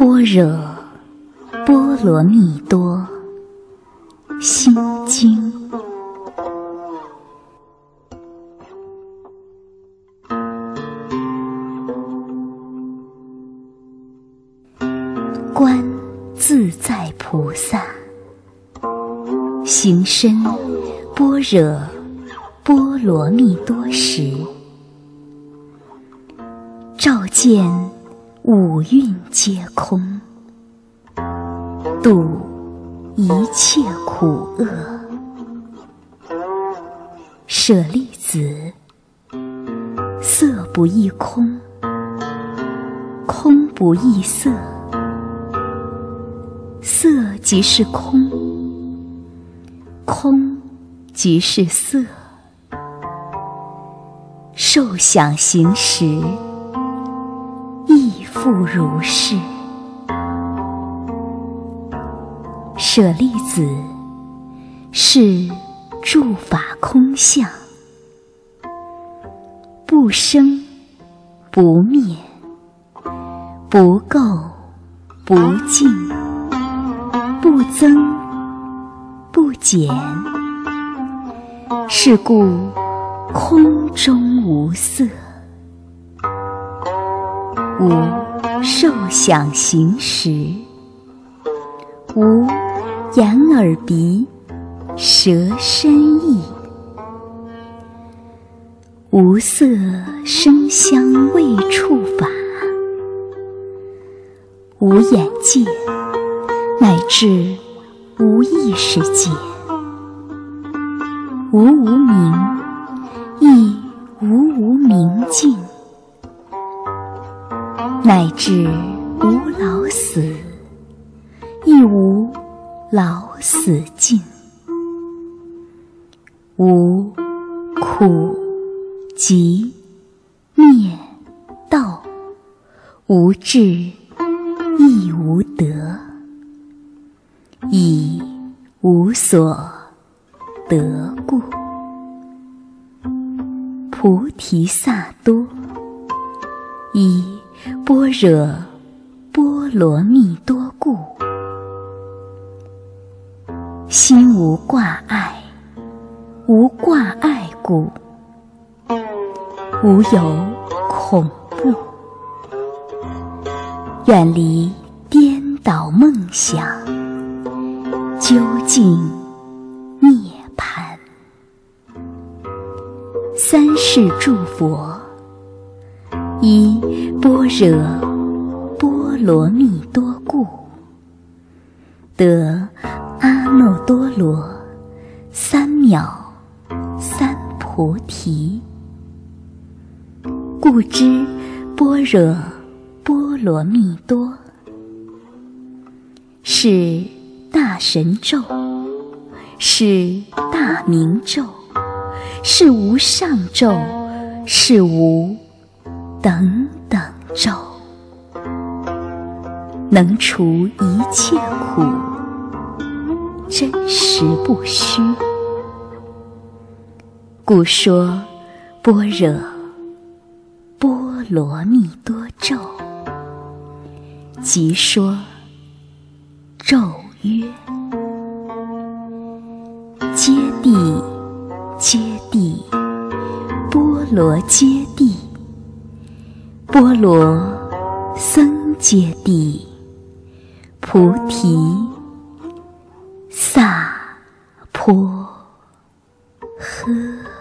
般若波罗蜜多心经。观自在菩萨，行深般若波罗蜜多时，照见五蕴皆空，度一切苦厄。舍利子，色不异空，空不异色。色即是空，空即是色。受想行识，复如是。舍利子，是诸法空相，不生不灭，不垢不净。不增不减，是故空中无色，无受想行识，无眼耳鼻舌身意，无色声香味触法，无眼界。乃至无意识界，无无明，亦无无明尽；乃至无老死，亦无老死尽；无苦集灭道，无智亦无得。以无所得故，菩提萨埵以般若波罗蜜多故，心无挂碍，无挂碍故，无有恐怖，远离颠倒梦想。究竟涅槃，三世诸佛一般若波罗蜜多故，得阿耨多罗三藐三菩提。故知般若波罗蜜多是。大神咒是大明咒，是无上咒，是无等等咒，能除一切苦，真实不虚。故说般若波罗蜜多咒，即说咒。曰：揭谛，揭谛，波罗揭，波罗僧揭谛，菩提萨婆诃。